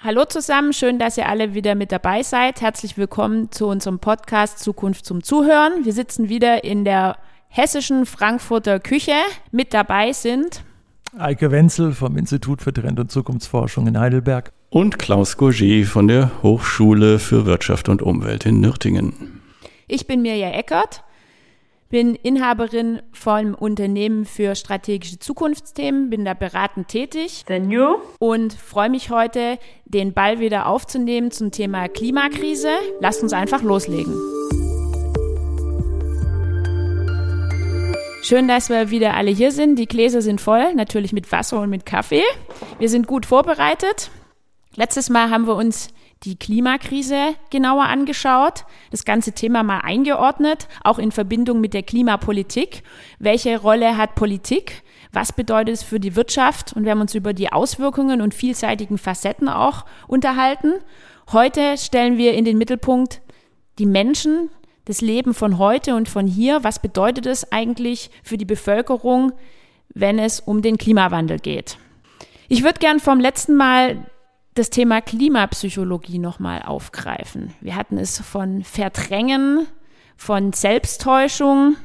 Hallo zusammen, schön, dass ihr alle wieder mit dabei seid. Herzlich willkommen zu unserem Podcast Zukunft zum Zuhören. Wir sitzen wieder in der hessischen Frankfurter Küche. Mit dabei sind Eike Wenzel vom Institut für Trend- und Zukunftsforschung in Heidelberg und Klaus Gourget von der Hochschule für Wirtschaft und Umwelt in Nürtingen. Ich bin Mirja Eckert bin Inhaberin vom Unternehmen für strategische Zukunftsthemen, bin da beratend tätig. The New. Und freue mich heute, den Ball wieder aufzunehmen zum Thema Klimakrise. Lasst uns einfach loslegen. Schön, dass wir wieder alle hier sind. Die Gläser sind voll, natürlich mit Wasser und mit Kaffee. Wir sind gut vorbereitet. Letztes Mal haben wir uns die Klimakrise genauer angeschaut, das ganze Thema mal eingeordnet, auch in Verbindung mit der Klimapolitik. Welche Rolle hat Politik? Was bedeutet es für die Wirtschaft? Und wir haben uns über die Auswirkungen und vielseitigen Facetten auch unterhalten. Heute stellen wir in den Mittelpunkt die Menschen, das Leben von heute und von hier. Was bedeutet es eigentlich für die Bevölkerung, wenn es um den Klimawandel geht? Ich würde gern vom letzten Mal das Thema Klimapsychologie nochmal aufgreifen. Wir hatten es von Verdrängen, von Selbsttäuschung,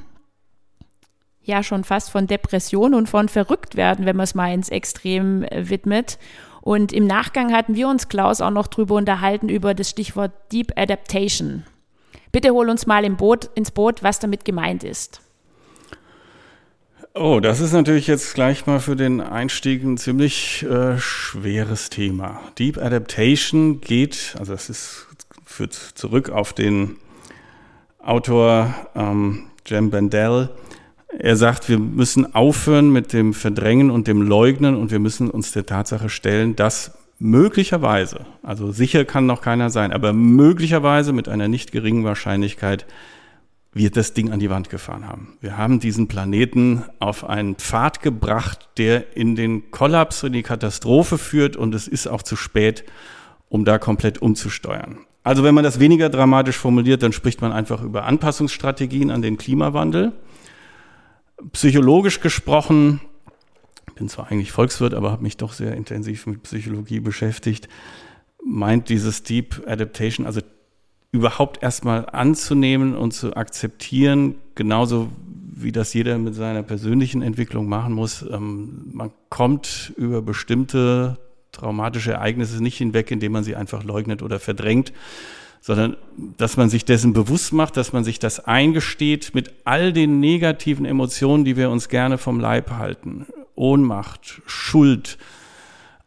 ja schon fast von Depression und von Verrücktwerden, wenn man es mal ins Extrem widmet. Und im Nachgang hatten wir uns, Klaus, auch noch drüber unterhalten über das Stichwort Deep Adaptation. Bitte hol uns mal im Boot, ins Boot, was damit gemeint ist. Oh, das ist natürlich jetzt gleich mal für den Einstieg ein ziemlich äh, schweres Thema. Deep Adaptation geht, also das ist, führt zurück auf den Autor ähm, Jem Bendell. Er sagt, wir müssen aufhören mit dem Verdrängen und dem Leugnen und wir müssen uns der Tatsache stellen, dass möglicherweise, also sicher kann noch keiner sein, aber möglicherweise mit einer nicht geringen Wahrscheinlichkeit wir das Ding an die Wand gefahren haben. Wir haben diesen Planeten auf einen Pfad gebracht, der in den Kollaps, in die Katastrophe führt und es ist auch zu spät, um da komplett umzusteuern. Also wenn man das weniger dramatisch formuliert, dann spricht man einfach über Anpassungsstrategien an den Klimawandel. Psychologisch gesprochen, bin zwar eigentlich Volkswirt, aber habe mich doch sehr intensiv mit Psychologie beschäftigt, meint dieses Deep Adaptation, also überhaupt erstmal anzunehmen und zu akzeptieren, genauso wie das jeder mit seiner persönlichen Entwicklung machen muss. Ähm, man kommt über bestimmte traumatische Ereignisse nicht hinweg, indem man sie einfach leugnet oder verdrängt, sondern dass man sich dessen bewusst macht, dass man sich das eingesteht mit all den negativen Emotionen, die wir uns gerne vom Leib halten. Ohnmacht, Schuld,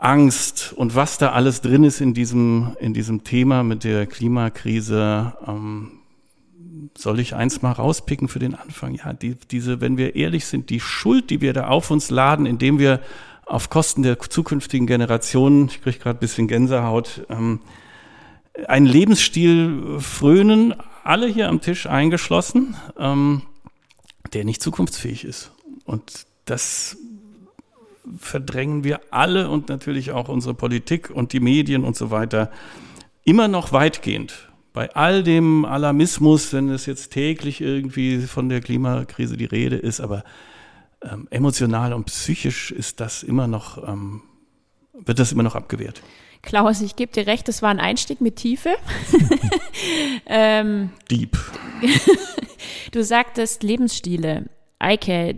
Angst und was da alles drin ist in diesem, in diesem Thema mit der Klimakrise. Ähm, soll ich eins mal rauspicken für den Anfang? Ja, die, diese, wenn wir ehrlich sind, die Schuld, die wir da auf uns laden, indem wir auf Kosten der zukünftigen Generationen, ich kriege gerade ein bisschen Gänsehaut, ähm, einen Lebensstil frönen, alle hier am Tisch eingeschlossen, ähm, der nicht zukunftsfähig ist. Und das verdrängen wir alle und natürlich auch unsere Politik und die Medien und so weiter immer noch weitgehend. Bei all dem Alarmismus, wenn es jetzt täglich irgendwie von der Klimakrise die Rede ist, aber ähm, emotional und psychisch ist das immer noch, ähm, wird das immer noch abgewehrt. Klaus, ich gebe dir recht, das war ein Einstieg mit Tiefe. ähm, Deep. du sagtest Lebensstile. Eike,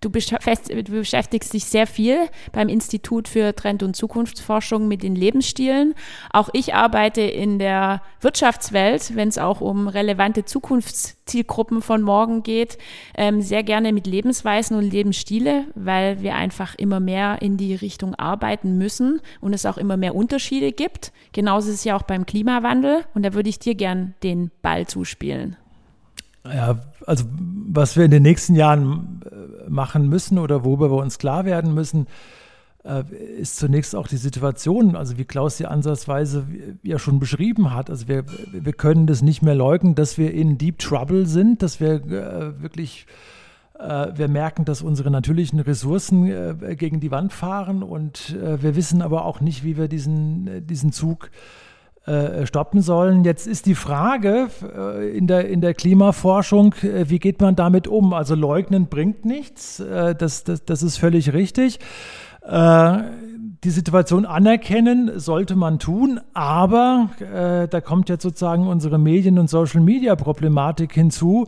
Du, beschäftigst dich sehr viel beim Institut für Trend- und Zukunftsforschung mit den Lebensstilen. Auch ich arbeite in der Wirtschaftswelt, wenn es auch um relevante Zukunftszielgruppen von morgen geht, ähm, sehr gerne mit Lebensweisen und Lebensstile, weil wir einfach immer mehr in die Richtung arbeiten müssen und es auch immer mehr Unterschiede gibt. Genauso ist es ja auch beim Klimawandel und da würde ich dir gern den Ball zuspielen. Ja, also was wir in den nächsten Jahren äh, machen müssen oder worüber wir uns klar werden müssen, äh, ist zunächst auch die Situation, also wie Klaus die Ansatzweise ja schon beschrieben hat. Also wir, wir können das nicht mehr leugnen, dass wir in Deep Trouble sind, dass wir äh, wirklich wir merken, dass unsere natürlichen Ressourcen gegen die Wand fahren und wir wissen aber auch nicht, wie wir diesen, diesen Zug äh, äh, stoppen sollen. Jetzt ist die Frage äh, in, der, in der Klimaforschung, äh, wie geht man damit um? Also leugnen bringt nichts, das, das, das ist völlig richtig. die Situation anerkennen sollte man tun, aber da kommt jetzt sozusagen unsere Medien- und Social-Media-Problematik hinzu.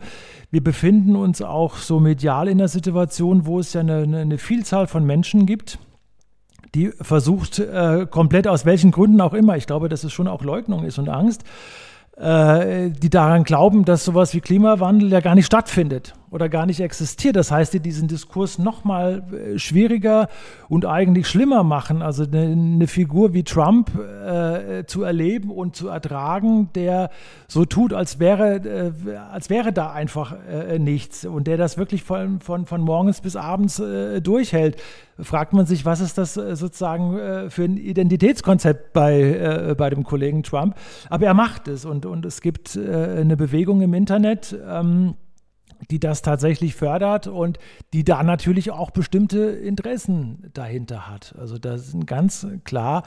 Wir befinden uns auch so medial in einer Situation, wo es ja eine, eine Vielzahl von Menschen gibt, die versucht, äh, komplett aus welchen Gründen auch immer, ich glaube, dass es schon auch Leugnung ist und Angst, äh, die daran glauben, dass sowas wie Klimawandel ja gar nicht stattfindet oder gar nicht existiert. Das heißt, die diesen Diskurs noch mal äh, schwieriger und eigentlich schlimmer machen. Also eine, Figur wie Trump äh, zu erleben und zu ertragen, der so tut, als wäre, äh, als wäre da einfach äh, nichts und der das wirklich von, von, von morgens bis abends äh, durchhält. Fragt man sich, was ist das äh, sozusagen für ein Identitätskonzept bei, bei dem Kollegen Trump? Aber er macht es und, und es gibt eine Bewegung im Internet. Ähm, die das tatsächlich fördert und die da natürlich auch bestimmte Interessen dahinter hat. Also da sind ganz klar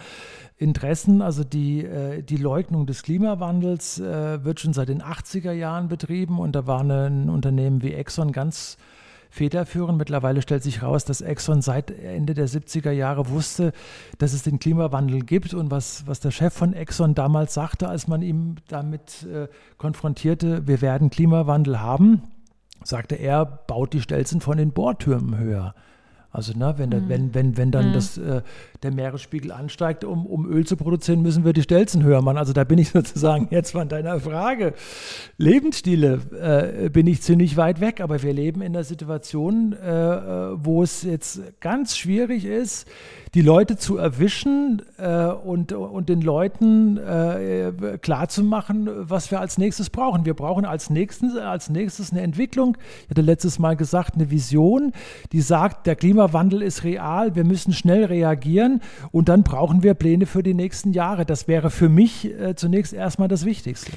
Interessen, also die, äh, die Leugnung des Klimawandels äh, wird schon seit den 80er Jahren betrieben und da war ein Unternehmen wie Exxon ganz federführend. Mittlerweile stellt sich heraus, dass Exxon seit Ende der 70er Jahre wusste, dass es den Klimawandel gibt und was, was der Chef von Exxon damals sagte, als man ihm damit äh, konfrontierte, wir werden Klimawandel haben sagte er, baut die Stelzen von den Bohrtürmen höher. Also ne, wenn, mhm. wenn, wenn, wenn dann mhm. das, äh, der Meeresspiegel ansteigt, um, um Öl zu produzieren, müssen wir die Stelzen höher machen. Also da bin ich sozusagen jetzt von deiner Frage. Lebensstile äh, bin ich ziemlich weit weg, aber wir leben in einer Situation, äh, äh wo es jetzt ganz schwierig ist, die Leute zu erwischen äh, und, und den Leuten äh, klarzumachen, was wir als nächstes brauchen. Wir brauchen als nächstes, als nächstes eine Entwicklung. Ich hatte letztes Mal gesagt, eine Vision, die sagt, der Klimawandel ist real, wir müssen schnell reagieren und dann brauchen wir Pläne für die nächsten Jahre. Das wäre für mich äh, zunächst erstmal das Wichtigste.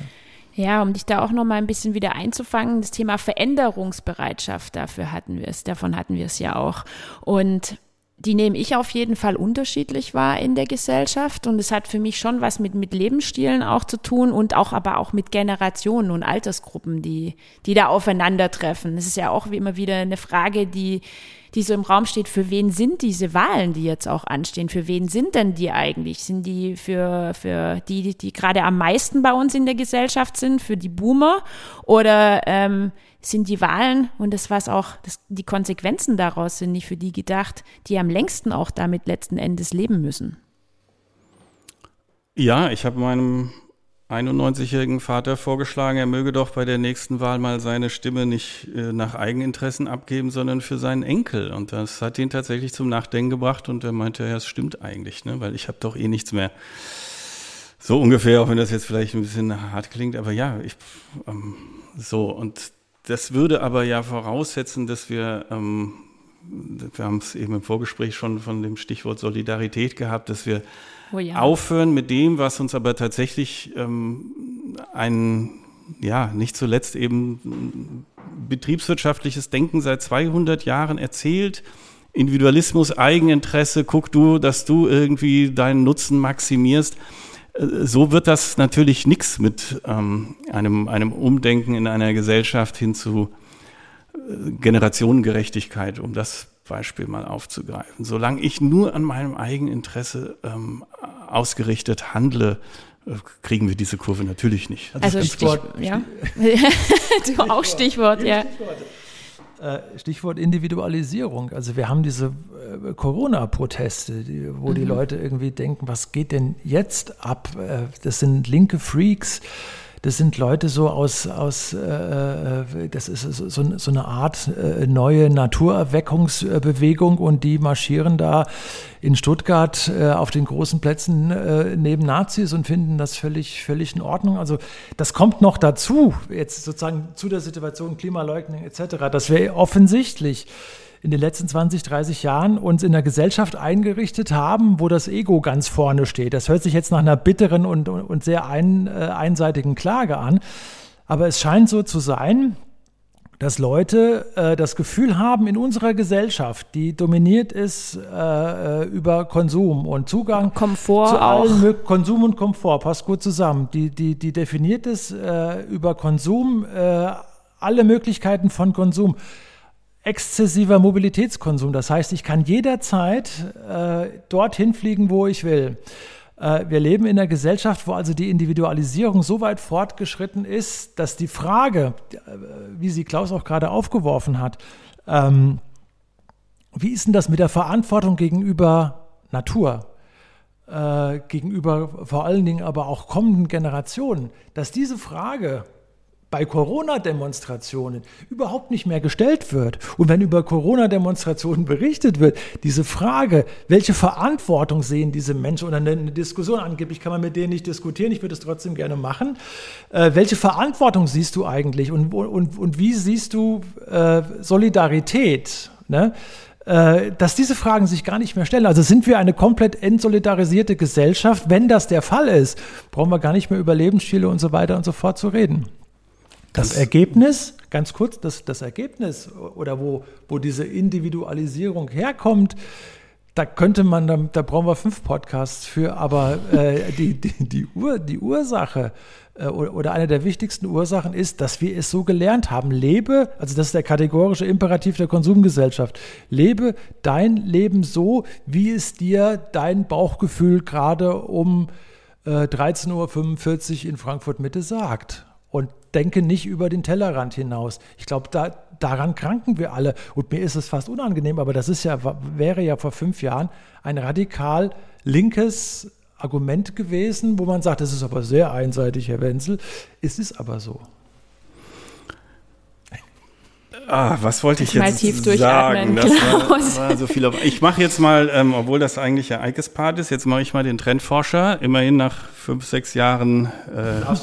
Ja, um dich da auch noch mal ein bisschen wieder einzufangen, das Thema Veränderungsbereitschaft, dafür hatten wir es, davon hatten wir es ja auch. Und die nehme ich auf jeden Fall unterschiedlich wahr in der Gesellschaft und es hat für mich schon was mit, mit Lebensstilen auch zu tun und auch aber auch mit Generationen und Altersgruppen, die, die da aufeinandertreffen. Das ist ja auch wie immer wieder eine Frage, die, die so im Raum steht, für wen sind diese Wahlen, die jetzt auch anstehen? Für wen sind denn die eigentlich? Sind die für, für die, die, die gerade am meisten bei uns in der Gesellschaft sind, für die Boomer? Oder ähm, sind die Wahlen und das, was auch das, die Konsequenzen daraus sind, nicht für die gedacht, die am längsten auch damit letzten Endes leben müssen. Ja, ich habe meinem 91-jährigen Vater vorgeschlagen, er möge doch bei der nächsten Wahl mal seine Stimme nicht äh, nach Eigeninteressen abgeben, sondern für seinen Enkel. Und das hat ihn tatsächlich zum Nachdenken gebracht und er meinte, ja, es stimmt eigentlich, ne? weil ich habe doch eh nichts mehr. So ungefähr, auch wenn das jetzt vielleicht ein bisschen hart klingt, aber ja, ich ähm, so und das würde aber ja voraussetzen, dass wir, ähm, wir haben es eben im Vorgespräch schon von dem Stichwort Solidarität gehabt, dass wir oh ja. aufhören mit dem, was uns aber tatsächlich ähm, ein, ja, nicht zuletzt eben betriebswirtschaftliches Denken seit 200 Jahren erzählt. Individualismus, Eigeninteresse, guck du, dass du irgendwie deinen Nutzen maximierst so wird das natürlich nichts mit ähm, einem, einem Umdenken in einer Gesellschaft hin zu äh, Generationengerechtigkeit, um das Beispiel mal aufzugreifen. Solange ich nur an meinem eigenen Interesse ähm, ausgerichtet handle, äh, kriegen wir diese Kurve natürlich nicht. Also, also Stichwort, Stich, ja. du auch Stichwort, ja. Stichwort. Äh, Stichwort Individualisierung. Also wir haben diese äh, Corona-Proteste, wo mhm. die Leute irgendwie denken, was geht denn jetzt ab? Äh, das sind linke Freaks das sind Leute so aus, aus äh, äh das ist so, so, eine Art äh, neue Naturerweckungsbewegung und die marschieren da in Stuttgart äh, auf den großen Plätzen äh, neben Nazis und finden das völlig, völlig in Ordnung. Also das kommt noch dazu, jetzt sozusagen zu der Situation Klimaleugnung etc., dass wir offensichtlich in den letzten 20, 30 Jahren uns in einer Gesellschaft eingerichtet haben, wo das Ego ganz vorne steht. Das hört sich jetzt nach einer bitteren und, und sehr ein, äh, einseitigen Klage an. Aber es scheint so zu sein, dass Leute äh, das Gefühl haben, in unserer Gesellschaft, die dominiert ist äh, äh über Konsum und Zugang Komfort zu allen auch. Konsum und Komfort, passt gut zusammen. Die, die, die definiert ist äh, über Konsum, äh, alle Möglichkeiten von Konsum exzessiver Mobilitätskonsum. Das heißt, ich kann jederzeit äh, dorthin fliegen, wo ich will. Äh, wir leben in einer Gesellschaft, wo also die Individualisierung so weit fortgeschritten ist, dass die Frage, äh, wie sie Klaus auch gerade aufgeworfen hat, ähm, wie ist denn das mit der Verantwortung gegenüber Natur? Äh, gegenüber vor allen Dingen aber auch kommenden Generationen, dass diese Frage bei Corona-Demonstrationen überhaupt nicht mehr gestellt wird. Und wenn über Corona-Demonstrationen berichtet wird, diese Frage, welche Verantwortung sehen diese Menschen, oder eine, Diskussion, angeblich kann man mit denen nicht diskutieren, ich würde es trotzdem gerne machen, äh, welche Verantwortung siehst du eigentlich und, und, und wie siehst du äh, Solidarität? Ne? Äh, dass diese Fragen sich gar nicht mehr stellen. Also sind wir eine komplett entsolidarisierte Gesellschaft? Wenn das der Fall ist, brauchen wir gar nicht mehr über Lebensstile und so weiter und so fort zu reden. Das, das Ergebnis, ganz kurz, das, das Ergebnis oder wo, wo diese Individualisierung herkommt, da könnte man, da, da brauchen wir fünf Podcasts für, aber äh, die, die, die, Ur, die Ursache äh, oder eine der wichtigsten Ursachen ist, dass wir es so gelernt haben. Lebe, also das ist der kategorische Imperativ der Konsumgesellschaft, lebe dein Leben so, wie es dir dein Bauchgefühl gerade um äh, 13.45 Uhr in Frankfurt Mitte sagt. Denke nicht über den Tellerrand hinaus. Ich glaube, da, daran kranken wir alle. Und mir ist es fast unangenehm, aber das ist ja, wäre ja vor fünf Jahren ein radikal linkes Argument gewesen, wo man sagt, das ist aber sehr einseitig, Herr Wenzel. Es ist aber so. Ah, was wollte ich jetzt sagen? Das war, war, so viel auf, ich mache jetzt mal, ähm, obwohl das eigentlich ja Eikes Part ist, jetzt mache ich mal den Trendforscher. Immerhin nach fünf, sechs Jahren äh, ja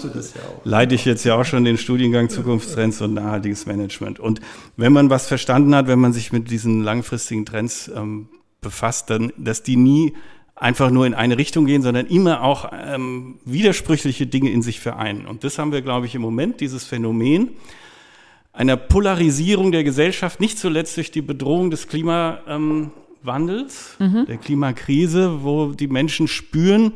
leite ich jetzt ja auch schon den Studiengang Zukunftstrends und nachhaltiges Management. Und wenn man was verstanden hat, wenn man sich mit diesen langfristigen Trends ähm, befasst, dann, dass die nie einfach nur in eine Richtung gehen, sondern immer auch ähm, widersprüchliche Dinge in sich vereinen. Und das haben wir, glaube ich, im Moment, dieses Phänomen, einer Polarisierung der Gesellschaft, nicht zuletzt durch die Bedrohung des Klimawandels, mhm. der Klimakrise, wo die Menschen spüren,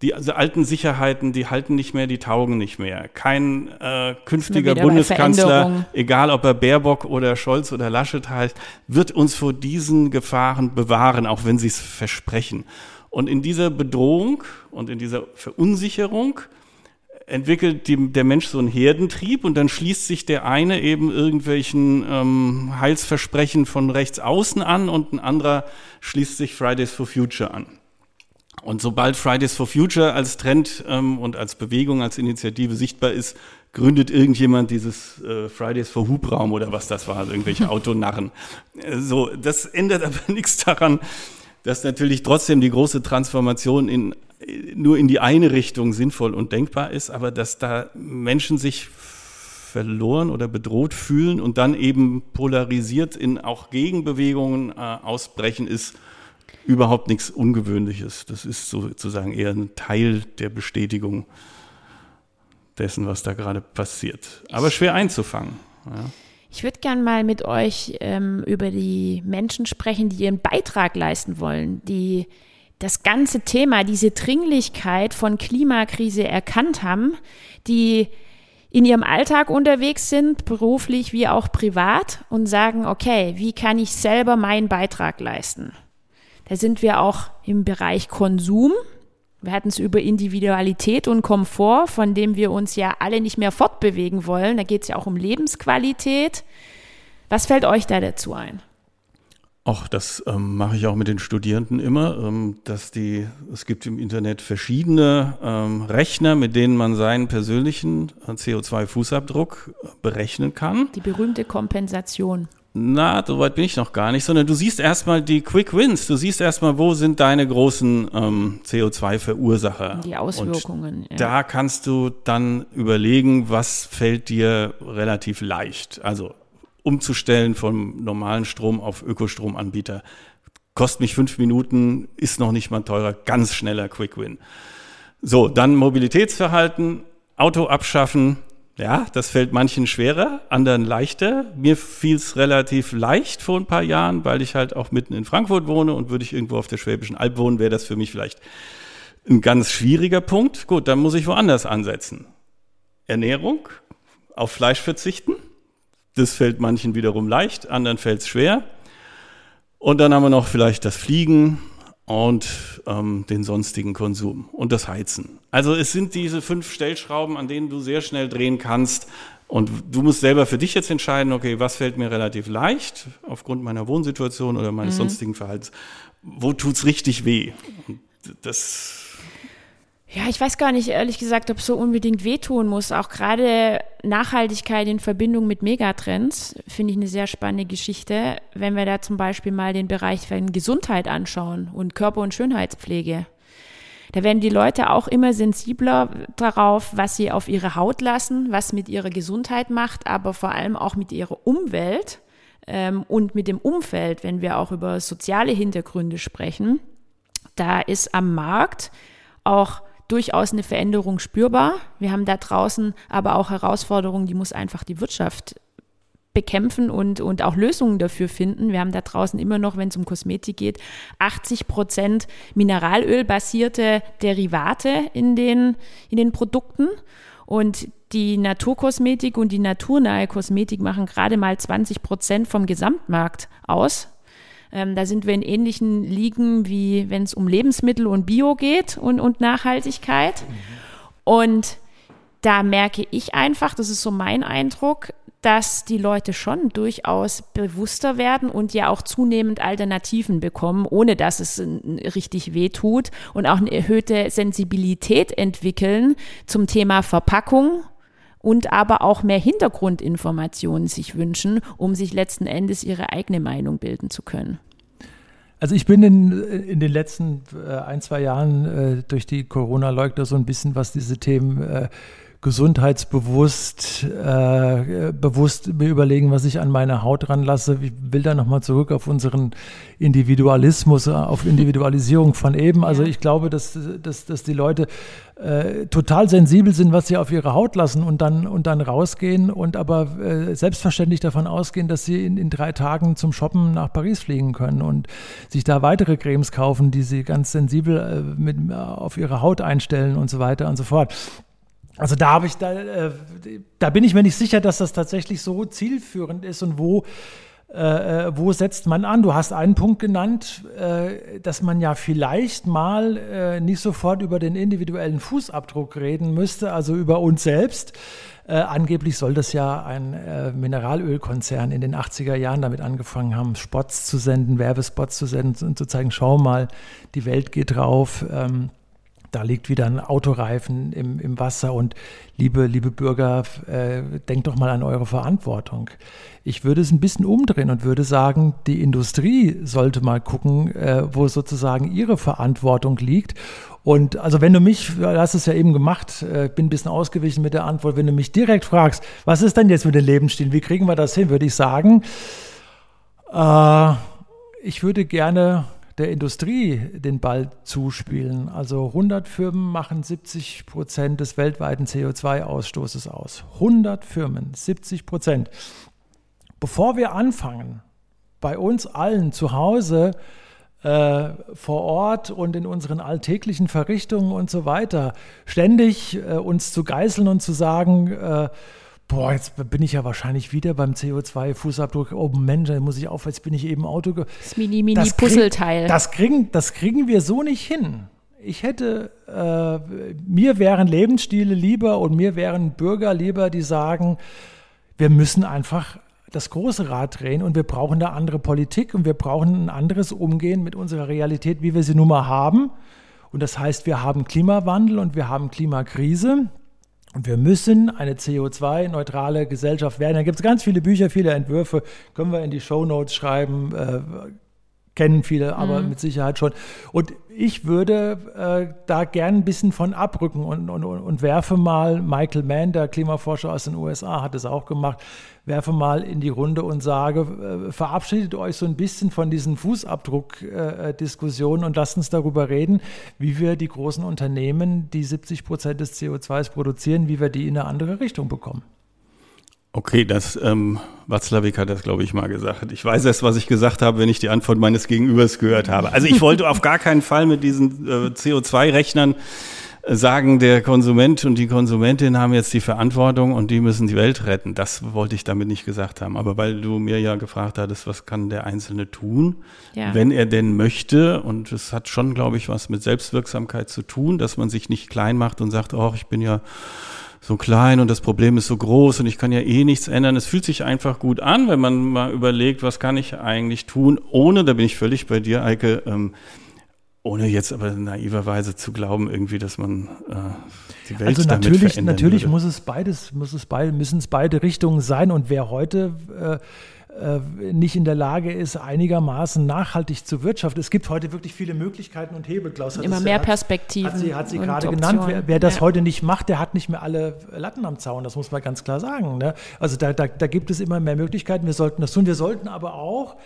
die also alten Sicherheiten, die halten nicht mehr, die taugen nicht mehr. Kein äh, künftiger Bundeskanzler, egal ob er Baerbock oder Scholz oder Laschet heißt, wird uns vor diesen Gefahren bewahren, auch wenn sie es versprechen. Und in dieser Bedrohung und in dieser Verunsicherung entwickelt die, der Mensch so einen Herdentrieb und dann schließt sich der eine eben irgendwelchen ähm, Heilsversprechen von rechts außen an und ein anderer schließt sich Fridays for Future an. Und sobald Fridays for Future als Trend ähm, und als Bewegung, als Initiative sichtbar ist, gründet irgendjemand dieses äh, Fridays for Hubraum oder was das war, also irgendwelche Autonarren. Äh, so, das ändert aber nichts daran, dass natürlich trotzdem die große Transformation in nur in die eine Richtung sinnvoll und denkbar ist, aber dass da Menschen sich verloren oder bedroht fühlen und dann eben polarisiert in auch Gegenbewegungen äh, ausbrechen, ist überhaupt nichts Ungewöhnliches. Das ist sozusagen eher ein Teil der Bestätigung dessen, was da gerade passiert. Aber schwer einzufangen. Ja. Ich würde gern mal mit euch ähm, über die Menschen sprechen, die ihren Beitrag leisten wollen, die das ganze Thema, diese Dringlichkeit von Klimakrise erkannt haben, die in ihrem Alltag unterwegs sind, beruflich wie auch privat und sagen, okay, wie kann ich selber meinen Beitrag leisten? Da sind wir auch im Bereich Konsum. Wir hatten es über Individualität und Komfort, von dem wir uns ja alle nicht mehr fortbewegen wollen. Da geht es ja auch um Lebensqualität. Was fällt euch da dazu ein? Ach, das ähm, mache ich auch mit den Studierenden immer, ähm, dass die, es gibt im Internet verschiedene ähm, Rechner, mit denen man seinen persönlichen äh, CO2-Fußabdruck äh, berechnen kann. Die berühmte Kompensation. Na, so weit bin ich noch gar nicht, sondern du siehst erstmal die Quick Wins. Du siehst erstmal, wo sind deine großen ähm, CO2-Verursacher. Die Auswirkungen. Ja. Da kannst du dann überlegen, was fällt dir relativ leicht. Also umzustellen vom normalen Strom auf Ökostromanbieter. Kostet mich fünf Minuten, ist noch nicht mal teurer, ganz schneller Quick Win. So, dann Mobilitätsverhalten, Auto abschaffen. Ja, das fällt manchen schwerer, anderen leichter. Mir fiel es relativ leicht vor ein paar Jahren, weil ich halt auch mitten in Frankfurt wohne und würde ich irgendwo auf der Schwäbischen Alb wohnen, wäre das für mich vielleicht ein ganz schwieriger Punkt. Gut, dann muss ich woanders ansetzen. Ernährung, auf Fleisch verzichten Das fällt manchen wiederum leicht, anderen fällt es schwer. Und dann haben wir noch vielleicht das Fliegen und ähm, den sonstigen Konsum und das Heizen. Also es sind diese fünf Stellschrauben, an denen du sehr schnell drehen kannst. Und du musst selber für dich jetzt entscheiden, okay, was fällt mir relativ leicht aufgrund meiner Wohnsituation oder meines mhm. sonstigen Verhaltens. Wo tut's richtig weh? Und das ja, ich weiß gar nicht, ehrlich gesagt, ob es so unbedingt wehtun muss. Auch gerade Nachhaltigkeit in Verbindung mit Megatrends finde ich eine sehr spannende Geschichte, wenn wir da zum Beispiel mal den Bereich von Gesundheit anschauen und Körper- und Schönheitspflege. Da werden die Leute auch immer sensibler darauf, was sie auf ihre Haut lassen, was mit ihrer Gesundheit macht, aber vor allem auch mit ihrer Umwelt ähm, und mit dem Umfeld, wenn wir auch über soziale Hintergründe sprechen. Da ist am Markt auch durchaus eine Veränderung spürbar. Wir haben da draußen aber auch Herausforderungen, die muss einfach die Wirtschaft bekämpfen und, und auch Lösungen dafür finden. Wir haben da draußen immer noch, wenn es um Kosmetik geht, 80 Prozent Mineralölbasierte Derivate in den, in den Produkten. Und die Naturkosmetik und die naturnahe Kosmetik machen gerade mal 20 Prozent vom Gesamtmarkt aus. Ähm, da sind wir in ähnlichen Ligen, wie wenn es um Lebensmittel und Bio geht und, und Nachhaltigkeit. Mhm. Und da merke ich einfach, das ist so mein Eindruck, dass die Leute schon durchaus bewusster werden und ja auch zunehmend Alternativen bekommen, ohne dass es richtig weh tut und auch eine erhöhte Sensibilität entwickeln zum Thema Verpackung und aber auch mehr Hintergrundinformationen sich wünschen, um sich letzten Endes ihre eigene Meinung bilden zu können. Also ich bin in, in den letzten äh, ein, zwei Jahren äh, durch die Corona-Leugner so ein bisschen, was diese Themen äh, gesundheitsbewusst, äh, bewusst mir überlegen, was ich an meine Haut ranlasse. Ich will da nochmal zurück auf unseren Individualismus, auf Individualisierung von eben. Also ich glaube, dass, dass, dass die Leute äh, total sensibel sind, was sie auf ihre Haut lassen und dann, und dann rausgehen und aber äh, selbstverständlich davon ausgehen, dass sie in, in drei Tagen zum Shoppen nach Paris fliegen können und sich da weitere Cremes kaufen, die sie ganz sensibel äh, mit, auf ihre Haut einstellen und so weiter und so fort. Also da habe ich da, äh, da bin ich mir nicht sicher, dass das tatsächlich so zielführend ist und wo, äh, äh, wo setzt man an? Du hast einen Punkt genannt, äh, dass man ja vielleicht mal äh, nicht sofort über den individuellen Fußabdruck reden müsste, also über uns selbst. Äh, angeblich soll das ja ein Mineralölkonzern in den 80er Jahren damit angefangen haben, Spots zu senden, Werbespots zu senden und zu zeigen, schau mal, die Welt geht drauf. Ähm, da liegt wieder ein Autoreifen im, im Wasser und liebe, liebe Bürger, äh, denkt doch mal an eure Verantwortung. Ich würde es ein bisschen umdrehen und würde sagen, die Industrie sollte mal gucken, äh, wo sozusagen ihre Verantwortung liegt. Und also wenn du mich, du hast es ja eben gemacht, äh, bin ein bisschen ausgewichen mit der Antwort, wenn du mich direkt fragst, was ist denn jetzt mit dem Lebensstil, wie kriegen wir das hin, würde ich sagen, äh, ich würde gerne der Industrie den Ball zuspielen. Also 100 Firmen machen 70 Prozent des weltweiten CO2-Ausstoßes aus. 100 Firmen, 70 Prozent. Bevor wir anfangen, bei uns allen zu Hause, äh, vor Ort und in unseren alltäglichen Verrichtungen und so weiter, ständig äh, uns zu geißeln und zu sagen, äh, boah, jetzt bin ich ja wahrscheinlich wieder beim CO2-Fußabdruck. Oh Mensch, da muss ich auf, jetzt bin ich eben Auto. Das Mini-Mini-Puzzleteil. Das, kriegen, das kriegen wir so nicht hin. Ich hätte, äh, mir wären Lebensstile lieber und mir wären Bürger lieber, die sagen, wir müssen einfach das große Rad drehen und wir brauchen eine andere Politik und wir brauchen ein anderes Umgehen mit unserer Realität, wie wir sie nun mal haben. Und das heißt, wir haben Klimawandel und wir haben Klimakrise. Und wir müssen eine CO2-neutrale Gesellschaft werden. Da gibt es ganz viele Bücher, viele Entwürfe, können wir in die Show Notes schreiben. Äh, kennen viele, aber mhm. mit Sicherheit schon. Und ich würde äh, da gern ein bisschen von abrücken und, und, und werfe mal, Michael Mann, der Klimaforscher aus den USA, hat es auch gemacht, werfe mal in die Runde und sage, äh, verabschiedet euch so ein bisschen von diesen Fußabdruck-Diskussionen äh, und lasst uns darüber reden, wie wir die großen Unternehmen, die 70 Prozent des CO2s produzieren, wie wir die in eine andere Richtung bekommen. Okay, das ähm, Watzlawick hat das, glaube ich, mal gesagt. Ich weiß erst, was ich gesagt habe, wenn ich die Antwort meines Gegenübers gehört habe. Also ich wollte auf gar keinen Fall mit diesen äh, CO2-Rechnern sagen, der Konsument und die Konsumentin haben jetzt die Verantwortung und die müssen die Welt retten. Das wollte ich damit nicht gesagt haben. Aber weil du mir ja gefragt hattest, was kann der Einzelne tun, ja. wenn er denn möchte, und es hat schon, glaube ich, was mit Selbstwirksamkeit zu tun, dass man sich nicht klein macht und sagt, oh, ich bin ja so klein und das Problem ist so groß und ich kann ja eh nichts ändern. Es fühlt sich einfach gut an, wenn man mal überlegt, was kann ich eigentlich tun, ohne, da bin ich völlig bei dir, Eike, ähm, ohne jetzt aber naiverweise zu glauben, irgendwie, dass man äh, die Welt also damit natürlich, verändern natürlich würde. muss es beides, muss es beide, müssen es beide Richtungen sein. Und wer heute äh, nicht in der Lage ist, einigermaßen nachhaltig zu wirtschaften. Es gibt heute wirklich viele Möglichkeiten und Hebel. Klaus hat Immer mehr hat, Perspektiven. Hat sie, hat sie gerade genannt. Wer, wer das ja. heute nicht macht, der hat nicht mehr alle Latten am Zaun. Das muss man ganz klar sagen. Ne? Also da, da, da gibt es immer mehr Möglichkeiten. Wir sollten das tun. Wir sollten aber auch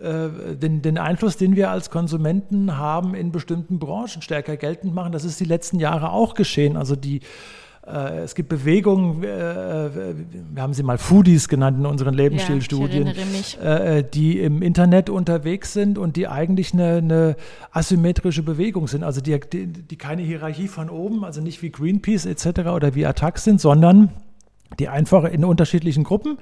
äh, den, den, Einfluss, den wir als Konsumenten haben, in bestimmten Branchen stärker geltend machen. Das ist die letzten Jahre auch geschehen. Also die äh, es gibt Bewegungen, äh, wir haben sie mal Foodies genannt in unseren Lebensstilstudien, ja, die im Internet unterwegs sind und die eigentlich eine, eine asymmetrische Bewegung sind, also die, die, die, keine Hierarchie von oben, also nicht wie Greenpeace etc. oder wie Attac sind, sondern die einfach in unterschiedlichen Gruppen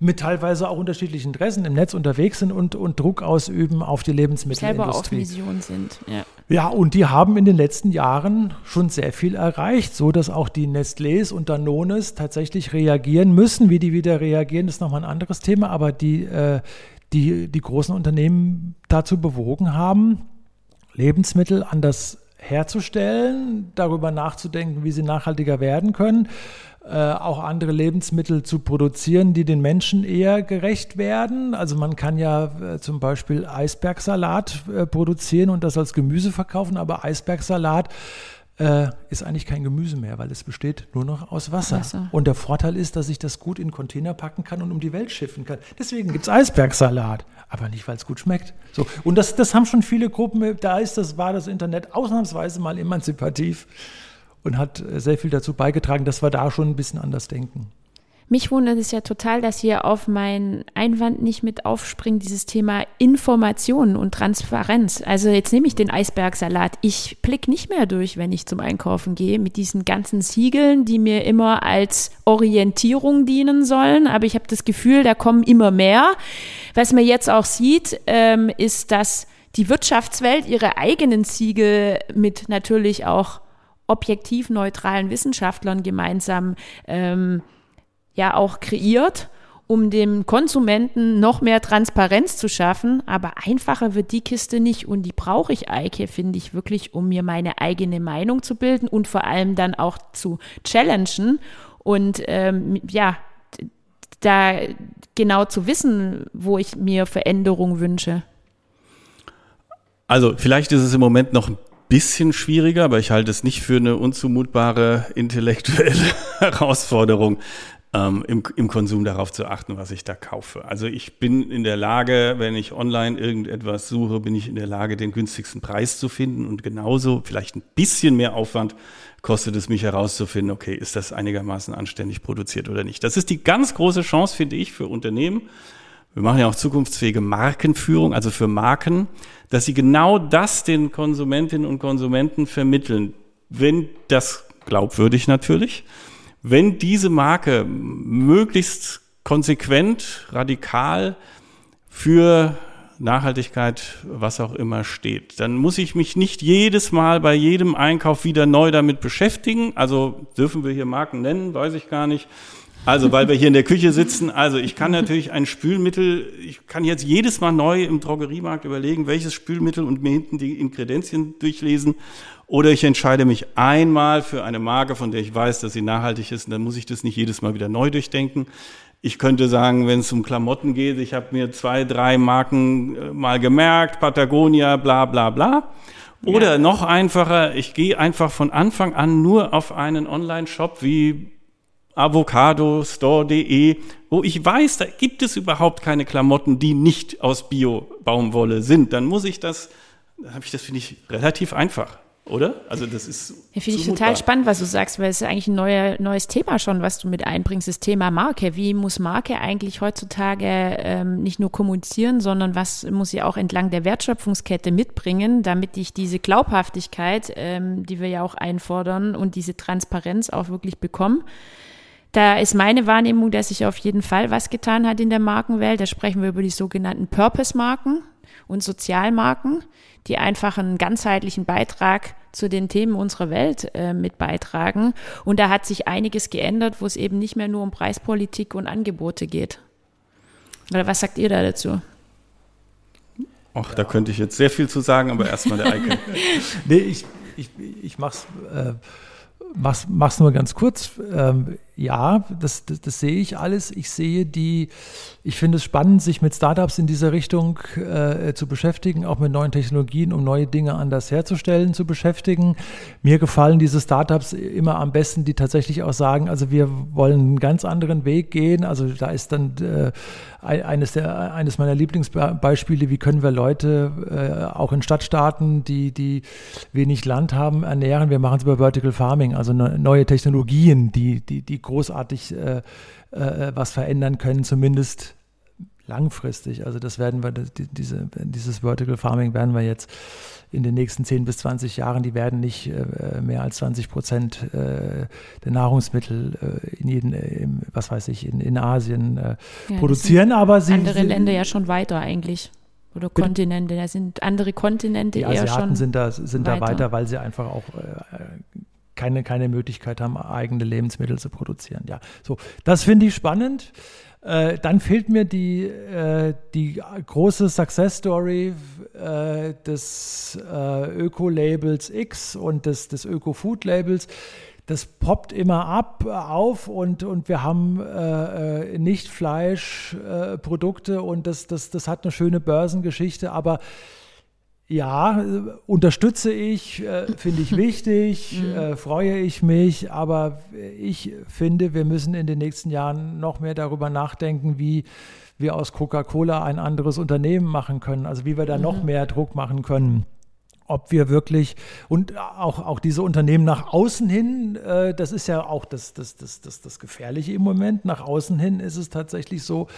mit teilweise auch unterschiedlichen Interessen im Netz unterwegs sind und, und Druck ausüben auf die Lebensmittelindustrie. Selber auf Mission sind, ja. Ja, und die haben in den letzten Jahren schon sehr viel erreicht, so dass auch die Nestlés und Danones tatsächlich reagieren müssen. Wie die wieder reagieren, ist nochmal ein anderes Thema, aber die, äh, die, die großen Unternehmen dazu bewogen haben, Lebensmittel anders herzustellen, darüber nachzudenken, wie sie nachhaltiger werden können äh, auch andere Lebensmittel zu produzieren, die den Menschen eher gerecht werden. Also man kann ja äh, zum Beispiel Eisbergsalat äh, produzieren und das als Gemüse verkaufen, aber Eisbergsalat äh, ist eigentlich kein Gemüse mehr, weil es besteht nur noch aus Wasser. Wasser. Und der Vorteil ist, dass ich das gut in Container packen kann und um die Welt schiffen kann. Deswegen gibt es Eisbergsalat, aber nicht, weil es gut schmeckt. So. Und das, das haben schon viele Gruppen, da ist das, war das Internet ausnahmsweise mal emanzipativ und hat äh, sehr viel dazu beigetragen, dass wir da schon ein bisschen anders denken. Mich wundert es ja total, dass hier auf meinen Einwand nicht mit aufspringt, dieses Thema Informationen und Transparenz. Also jetzt nehme ich den Eisbergsalat. Ich blick nicht mehr durch, wenn ich zum Einkaufen gehe, mit diesen ganzen Siegeln, die mir immer als Orientierung dienen sollen. Aber ich habe das Gefühl, da kommen immer mehr. Was man jetzt auch sieht, ähm, ist, dass die Wirtschaftswelt ihre eigenen Siegel mit natürlich auch objektiv neutralen Wissenschaftlern gemeinsam ähm, ja auch kreiert, um dem Konsumenten noch mehr Transparenz zu schaffen. Aber einfacher wird die Kiste nicht und die brauche ich, Eike, finde ich wirklich, um mir meine eigene Meinung zu bilden und vor allem dann auch zu challengen und ähm, ja, da genau zu wissen, wo ich mir Veränderung wünsche. Also vielleicht ist es im Moment noch ein bisschen schwieriger, aber ich halte es nicht für eine unzumutbare intellektuelle Herausforderung, ähm, im, im Konsum darauf zu achten, was ich da kaufe. Also ich bin in der Lage, wenn ich online irgendetwas suche, bin ich in der Lage, den günstigsten Preis zu finden und genauso, vielleicht ein bisschen mehr Aufwand kostet es mich herauszufinden, okay, ist das einigermaßen anständig produziert oder nicht. Das ist die ganz große Chance, finde ich, für Unternehmen. Wir machen ja auch zukunftsfähige Markenführung, also für Marken, dass sie genau das den Konsumentinnen und Konsumenten vermitteln. Wenn das glaubwürdig natürlich, wenn diese Marke möglichst konsequent, radikal für Nachhaltigkeit, was auch immer steht, dann muss ich mich nicht jedes Mal bei jedem Einkauf wieder neu damit beschäftigen. Also dürfen wir hier Marken nennen, weiß ich gar nicht. Also, weil wir hier in der Küche sitzen, also ich kann natürlich ein Spülmittel, ich kann jetzt jedes Mal neu im Drogeriemarkt überlegen, welches Spülmittel und mir hinten die Inkredenzien durchlesen. Oder ich entscheide mich einmal für eine Marke, von der ich weiß, dass sie nachhaltig ist, und dann muss ich das nicht jedes Mal wieder neu durchdenken. Ich könnte sagen, wenn es um Klamotten geht, ich habe mir zwei, drei Marken äh, mal gemerkt, Patagonia, bla bla bla. Oder ja. noch einfacher, ich gehe einfach von Anfang an nur auf einen Online-Shop wie avocadostore.de, wo ich weiß, da gibt es überhaupt keine Klamotten, die nicht aus Bio-Baumwolle sind, dann muss ich das, dann habe ich das, finde ich, relativ einfach. oder? Also das ist. Ja, Finde ich total spannend, was du sagst, weil es ist eigentlich ein neue, neues Thema schon, was du mit einbringst, das Thema Marke. Wie muss Marke eigentlich heutzutage ähm, nicht nur kommunizieren, sondern was muss sie auch entlang der Wertschöpfungskette mitbringen, damit ich diese Glaubhaftigkeit, ähm, die wir ja auch einfordern und diese Transparenz auch wirklich bekomme. Da ist meine Wahrnehmung, dass sich auf jeden Fall was getan hat in der Markenwelt. Da sprechen wir über die sogenannten Purpose-Marken und Sozialmarken, die einfach einen ganzheitlichen Beitrag zu den Themen unserer Welt äh, mit beitragen. Und da hat sich einiges geändert, wo es eben nicht mehr nur um Preispolitik und Angebote geht. Oder was sagt ihr da dazu? Ach, da könnte ich jetzt sehr viel zu sagen, aber erstmal der Eike. nee, ich, ich, ich mach's, äh, mach's, mach's nur ganz kurz. Ähm, ja, das, das, das, sehe ich alles. Ich sehe die, ich finde es spannend, sich mit Startups in dieser Richtung äh, zu beschäftigen, auch mit neuen Technologien, um neue Dinge anders herzustellen, zu beschäftigen. Mir gefallen diese Startups immer am besten, die tatsächlich auch sagen, also wir wollen einen ganz anderen Weg gehen. Also da ist dann äh, eines, der, eines meiner Lieblingsbeispiele, wie können wir Leute äh, auch in Stadtstaaten, die, die wenig Land haben, ernähren. Wir machen es über Vertical Farming, also ne, neue Technologien, die, die, die großartig äh, äh, was verändern können, zumindest langfristig. Also das werden wir, diese, dieses Vertical Farming werden wir jetzt in den nächsten 10 bis 20 Jahren, die werden nicht äh, mehr als 20 Prozent äh, der Nahrungsmittel äh, in jedem, äh, was weiß ich, in, in Asien äh, ja, produzieren, aber sie. Andere Länder ja schon weiter eigentlich. Oder Kontinente, da sind andere Kontinente die eher Asiaten schon. sind da, sind weiter. da weiter, weil sie einfach auch äh, keine, keine Möglichkeit haben, eigene Lebensmittel zu produzieren. Ja, so, das finde ich spannend. Äh, dann fehlt mir die, äh, die große Success Story äh, des äh, Öko-Labels X und des, des Öko-Food-Labels. Das poppt immer ab, auf und, und wir haben äh, äh, nicht Fleischprodukte und das, das, das hat eine schöne Börsengeschichte, aber ja, unterstütze ich, äh, finde ich wichtig, mhm. äh, freue ich mich, aber ich finde, wir müssen in den nächsten Jahren noch mehr darüber nachdenken, wie wir aus Coca-Cola ein anderes Unternehmen machen können, also wie wir da mhm. noch mehr Druck machen können. Ob wir wirklich und auch, auch diese Unternehmen nach außen hin, äh, das ist ja auch das, das, das, das, das Gefährliche im Moment. Nach außen hin ist es tatsächlich so,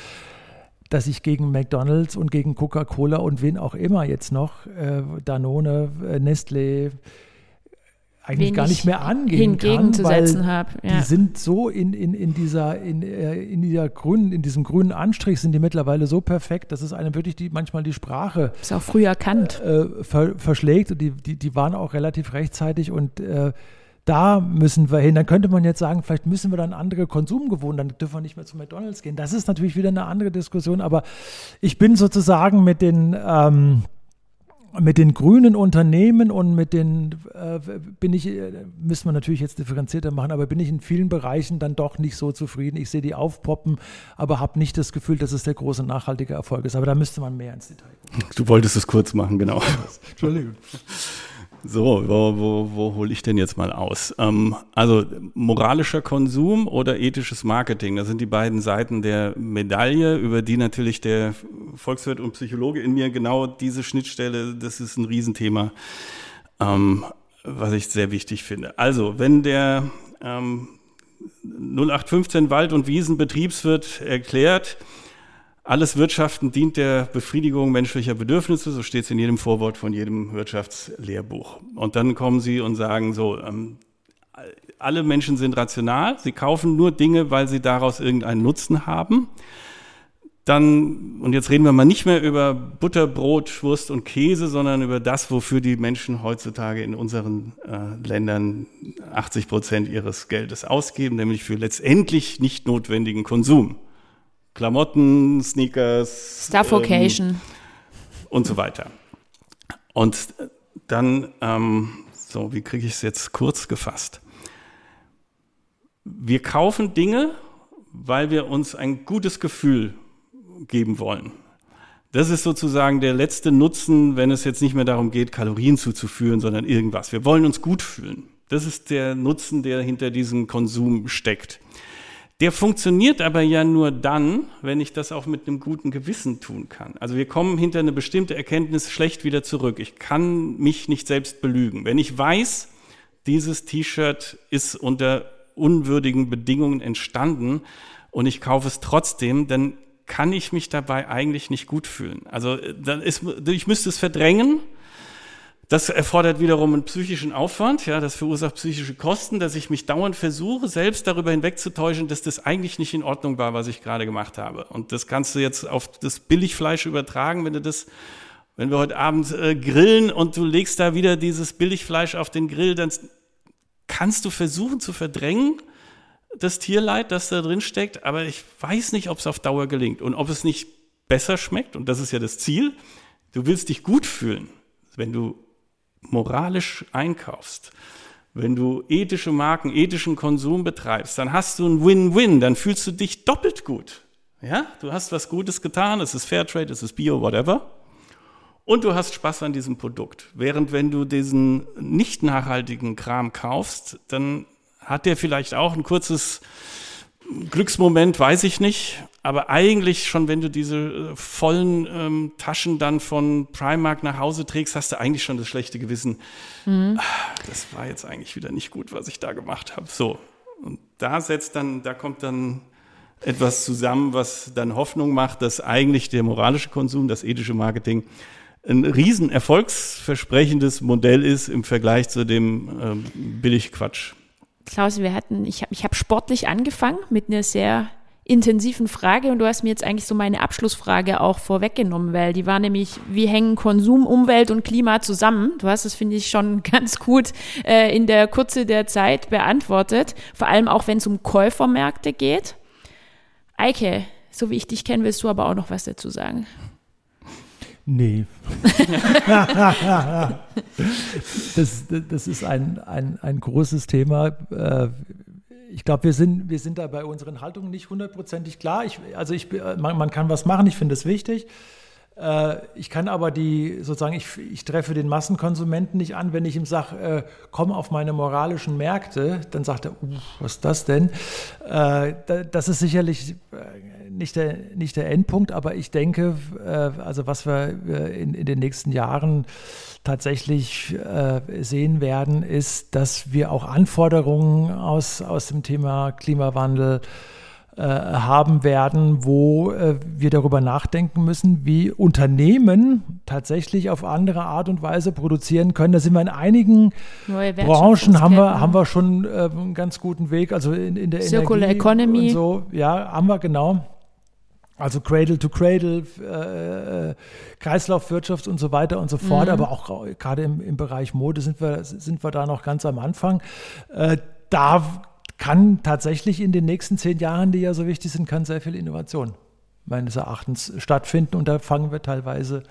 dass ich gegen McDonald's und gegen Coca-Cola und wen auch immer jetzt noch, äh, Danone, äh, Nestlé, eigentlich gar nicht mehr angehen kann, weil ja. die sind so in, in, in dieser in, äh, in dieser grünen in diesem grünen Anstrich sind die mittlerweile so perfekt, dass es einem wirklich die manchmal die Sprache ist auch früh erkannt äh, ver, verschlägt und die, die die waren auch relativ rechtzeitig und äh, da müssen wir hin. Dann könnte man jetzt sagen, vielleicht müssen wir dann andere Konsumgewohnheiten, dann dürfen wir nicht mehr zu McDonalds gehen. Das ist natürlich wieder eine andere Diskussion, aber ich bin sozusagen mit den ähm, mit den grünen Unternehmen und mit den äh, bin ich, äh, müssen wir natürlich jetzt differenzierter machen, aber bin ich in vielen Bereichen dann doch nicht so zufrieden. Ich sehe die aufpoppen, aber habe nicht das Gefühl, dass es der große nachhaltige Erfolg ist. Aber da müsste man mehr ins Detail gehen. Du wolltest es kurz machen, genau. Entschuldigung. So, wo, wo, wo hole ich denn jetzt mal aus? Ähm, also moralischer Konsum oder ethisches Marketing, das sind die beiden Seiten der Medaille, über die natürlich der Volkswirt und Psychologe in mir genau diese Schnittstelle, das ist ein Riesenthema, ähm, was ich sehr wichtig finde. Also, wenn der ähm, 0815 Wald- und Wiesenbetriebswirt erklärt, alles Wirtschaften dient der Befriedigung menschlicher Bedürfnisse, so steht es in jedem Vorwort von jedem Wirtschaftslehrbuch. Und dann kommen sie und sagen so, ähm, alle Menschen sind rational, sie kaufen nur Dinge, weil sie daraus irgendeinen Nutzen haben. Dann, und jetzt reden wir mal nicht mehr über Butter, Brot, Wurst und Käse, sondern über das, wofür die Menschen heutzutage in unseren äh, Ländern 80 Prozent ihres Geldes ausgeben, nämlich für letztendlich nicht notwendigen Konsum. Klamotten, Sneakers, Stuffocation ähm, und so weiter. Und dann, ähm, so, wie kriege ich es jetzt kurz gefasst? Wir kaufen Dinge, weil wir uns ein gutes Gefühl geben wollen. Das ist sozusagen der letzte Nutzen, wenn es jetzt nicht mehr darum geht, Kalorien zuzuführen, sondern irgendwas. Wir wollen uns gut fühlen. Das ist der Nutzen, der hinter diesem Konsum steckt. Der funktioniert aber ja nur dann, wenn ich das auch mit einem guten Gewissen tun kann. Also wir kommen hinter eine bestimmte Erkenntnis schlecht wieder zurück. Ich kann mich nicht selbst belügen. Wenn ich weiß, dieses T-Shirt ist unter unwürdigen Bedingungen entstanden und ich kaufe es trotzdem, dann kann ich mich dabei eigentlich nicht gut fühlen. Also ist, ich müsste es verdrängen das erfordert wiederum einen psychischen Aufwand, ja, das verursacht psychische Kosten, dass ich mich dauernd versuche, selbst darüber hinwegzutäuschen, dass das eigentlich nicht in Ordnung war, was ich gerade gemacht habe. Und das kannst du jetzt auf das Billigfleisch übertragen, wenn du das, wenn wir heute Abend äh, grillen und du legst da wieder dieses Billigfleisch auf den Grill, dann kannst du versuchen zu verdrängen, das Tierleid, das da drin steckt, aber ich weiß nicht, ob es auf Dauer gelingt und ob es nicht besser schmeckt, und das ist ja das Ziel. Du willst dich gut fühlen, wenn du moralisch einkaufst, wenn du ethische Marken, ethischen Konsum betreibst, dann hast du ein Win-Win, dann fühlst du dich doppelt gut. Ja, du hast was Gutes getan, es ist Fairtrade, es ist Bio, whatever. Und du hast Spaß an diesem Produkt. Während wenn du diesen nicht nachhaltigen Kram kaufst, dann hat der vielleicht auch ein kurzes Glücksmoment, weiß ich nicht. Aber eigentlich schon, wenn du diese äh, vollen ähm, Taschen dann von Primark nach Hause trägst, hast du eigentlich schon das schlechte Gewissen. Mhm. Das war jetzt eigentlich wieder nicht gut, was ich da gemacht habe. So. Und da setzt dann, da kommt dann etwas zusammen, was dann Hoffnung macht, dass eigentlich der moralische Konsum, das ethische Marketing ein riesen erfolgsversprechendes Modell ist im Vergleich zu dem ähm, Billigquatsch. Klaus, wir hatten, ich habe ich hab sportlich angefangen mit einer sehr intensiven Frage und du hast mir jetzt eigentlich so meine Abschlussfrage auch vorweggenommen, weil die war nämlich, wie hängen Konsum, Umwelt und Klima zusammen? Du hast es, finde ich, schon ganz gut äh, in der Kurze der Zeit beantwortet, vor allem auch wenn es um Käufermärkte geht. Eike, so wie ich dich kenne, willst du aber auch noch was dazu sagen. Nee. das, das ist ein, ein, ein großes Thema. Äh, ich glaube, wir sind, wir sind da bei unseren Haltungen nicht hundertprozentig klar. Ich, also ich, man, man kann was machen, ich finde es wichtig. Äh, ich kann aber die, sozusagen, ich, ich treffe den Massenkonsumenten nicht an, wenn ich ihm sage, äh, komm auf meine moralischen Märkte, dann sagt er, was ist das denn? Äh, das ist sicherlich äh, nicht der, nicht der Endpunkt, aber ich denke, äh, also was wir äh, in, in den nächsten Jahren tatsächlich sehen werden, ist, dass wir auch Anforderungen aus, aus dem Thema Klimawandel äh, haben werden, wo äh, wir darüber nachdenken müssen, wie Unternehmen tatsächlich auf andere Art und Weise produzieren können. Da sind wir in einigen Branchen haben wir, haben wir schon äh, einen ganz guten Weg, also in, in der Circular Energie Economy. und so, ja, haben wir genau. Also Cradle to Cradle, äh, Kreislaufwirtschaft und so weiter und so fort, mhm. aber auch gerade im, im Bereich Mode sind wir, sind wir da noch ganz am Anfang. Äh, da kann tatsächlich in den nächsten zehn Jahren, die ja so wichtig sind, kann sehr viel Innovation meines Erachtens stattfinden. Und da fangen wir teilweise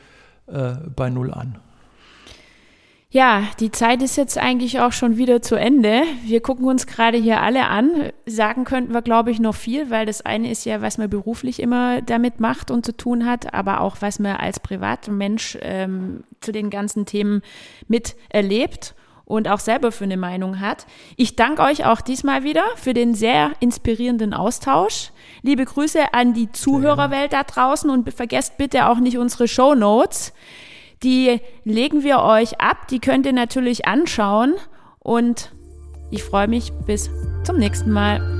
äh, bei Null an. Ja, die Zeit ist jetzt eigentlich auch schon wieder zu Ende. Wir gucken uns gerade hier alle an. Sagen könnten wir, glaube ich, noch viel, weil das eine ist ja, was man beruflich immer damit macht und zu tun hat, aber auch was man als Privatmensch ähm, zu den ganzen Themen miterlebt und auch selber für eine Meinung hat. Ich danke euch auch diesmal wieder für den sehr inspirierenden Austausch. Liebe Grüße an die Zuhörerwelt da draußen und vergesst bitte auch nicht unsere Show Notes. Die legen wir euch ab, die könnt ihr natürlich anschauen und ich freue mich bis zum nächsten Mal.